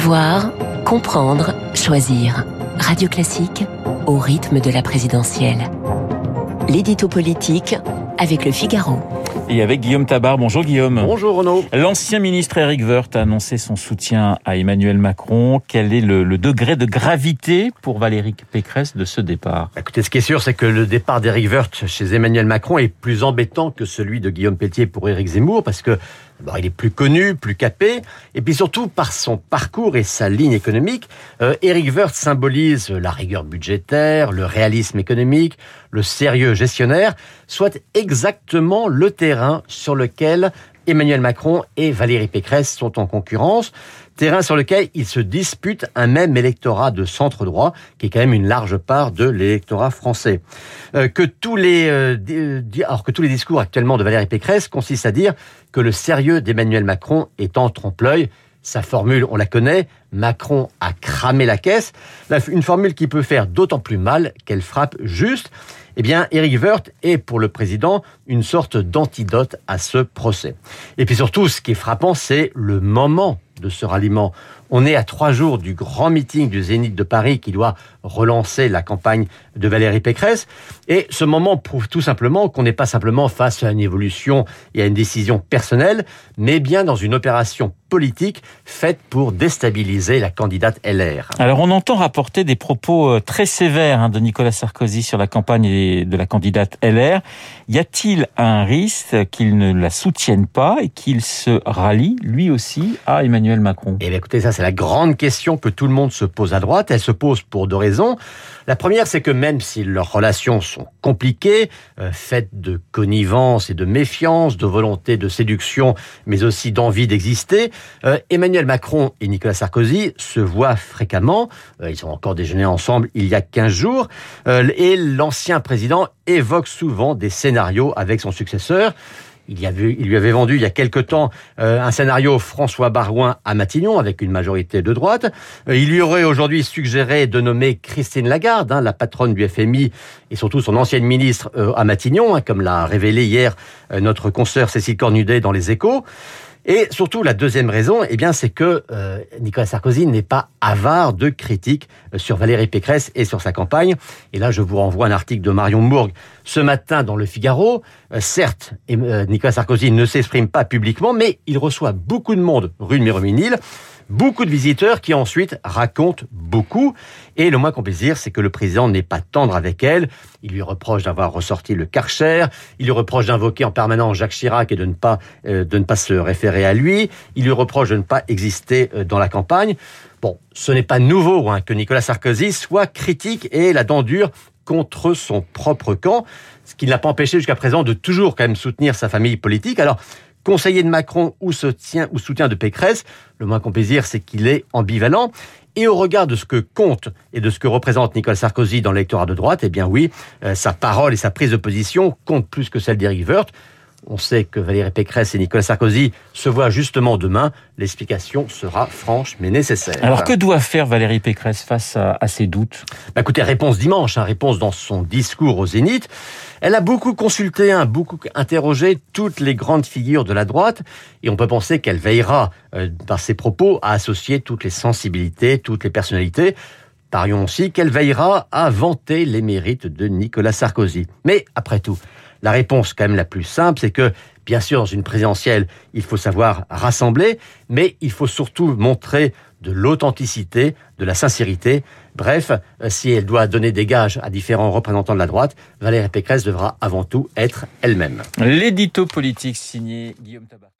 Savoir, comprendre, choisir. Radio Classique au rythme de la présidentielle. L'édito politique avec le Figaro. Et avec Guillaume Tabar. Bonjour Guillaume. Bonjour Renaud. L'ancien ministre Eric Woerth a annoncé son soutien à Emmanuel Macron. Quel est le, le degré de gravité pour Valérie Pécresse de ce départ? Écoutez, ce qui est sûr, c'est que le départ d'Eric Woerth chez Emmanuel Macron est plus embêtant que celui de Guillaume Pétier pour Éric Zemmour, parce que Il est plus connu, plus capé, et puis surtout par son parcours et sa ligne économique, euh, Eric Woerth symbolise la rigueur budgétaire, le réalisme économique, le sérieux gestionnaire, soit exactement le terrain sur lequel Emmanuel Macron et Valérie Pécresse sont en concurrence, terrain sur lequel ils se disputent un même électorat de centre droit, qui est quand même une large part de l'électorat français. Euh, que tous les, euh, alors que tous les discours actuellement de Valérie Pécresse consistent à dire que le sérieux d'Emmanuel Macron est en trompe-l'œil. Sa formule, on la connaît, Macron a cramé la caisse. Une formule qui peut faire d'autant plus mal qu'elle frappe juste. Eh bien, Eric Woerth est pour le président une sorte d'antidote à ce procès. Et puis surtout, ce qui est frappant, c'est le moment de ce ralliement. On est à trois jours du grand meeting du Zénith de Paris qui doit relancer la campagne de Valérie Pécresse. Et ce moment prouve tout simplement qu'on n'est pas simplement face à une évolution et à une décision personnelle, mais bien dans une opération politique faite pour déstabiliser la candidate LR. Alors on entend rapporter des propos euh, très sévères hein, de Nicolas Sarkozy sur la campagne de la candidate LR. Y a-t-il un risque qu'il ne la soutienne pas et qu'il se rallie lui aussi à Emmanuel Macron? Eh bien écoutez, ça c'est la grande question que tout le monde se pose à droite. Elle se pose pour deux raisons. La première, c'est que même si leurs relations sont compliquées, euh, faites de connivence et de méfiance, de volonté de séduction, mais aussi d'envie d'exister, euh, Emmanuel Macron et Nicolas Sarkozy se voient fréquemment. Euh, ils ont encore déjeuné ensemble il y a 15 jours. et l'ancien président évoque souvent des scénarios avec son successeur. Il, y avait, il lui avait vendu il y a quelque temps euh, un scénario François Barouin à Matignon avec une majorité de droite. Euh, il lui aurait aujourd'hui suggéré de nommer Christine Lagarde, hein, la patronne du FMI et surtout son ancienne ministre euh, à Matignon, hein, comme l'a révélé hier notre consoeur Cécile Cornudet dans les Échos. Et surtout, la deuxième raison, eh bien, c'est que euh, Nicolas Sarkozy n'est pas avare de critiques euh, sur Valérie Pécresse et sur sa campagne. Et là, je vous renvoie un article de Marion Mourgue ce matin dans Le Figaro. Euh, certes, Nicolas Sarkozy ne s'exprime pas publiquement, mais il reçoit beaucoup de monde rue de Méroménil beaucoup de visiteurs qui ensuite racontent beaucoup. Et le moins qu'on puisse dire, c'est que le président n'est pas tendre avec elle. Il lui reproche d'avoir ressorti le Karcher. Il lui reproche d'invoquer en permanence Jacques Chirac et de ne pas euh, de ne pas se référer à lui. Il lui reproche de ne pas exister euh, dans la campagne. Bon, ce n'est pas nouveau hein, que Nicolas Sarkozy soit critique et la dent dure contre son propre camp, ce qui ne l'a pas empêché jusqu'à présent de toujours quand même soutenir sa famille politique. Alors, conseiller de Macron ou soutien, ou de Pécresse, le moins qu'on puisse dire, c'est qu'il est ambivalent. Et au regard de ce que compte et de ce que représente Nicolas Sarkozy dans l'électorat de droite, eh bien oui, euh, sa parole et sa prise de position comptent plus que celle d'Éric Woerth. On sait que Valérie Pécresse et Nicolas Sarkozy se voient justement demain. L'explication sera franche mais nécessaire. Alors que doit faire Valérie Pécresse face à, ces doutes? Bah, Écoutez, réponse dimanche, hein, réponse dans son discours au Zénith. Elle a beaucoup consulté, hein, beaucoup interrogé toutes les grandes figures de la droite et on peut penser qu'elle veillera euh, par ses propos à associer toutes les sensibilités, toutes les personnalités. Parions aussi qu'elle veillera à vanter les mérites de Nicolas Sarkozy. Mais après tout, la réponse quand même la plus simple, c'est que bien sûr dans une présidentielle, il faut savoir rassembler, mais il faut surtout montrer de l'authenticité, de la sincérité. Bref, euh, si elle doit donner des gages à différents représentants de la droite, Valérie Pécresse devra avant tout être elle-même. L'édito politique signé Guillaume Tabar.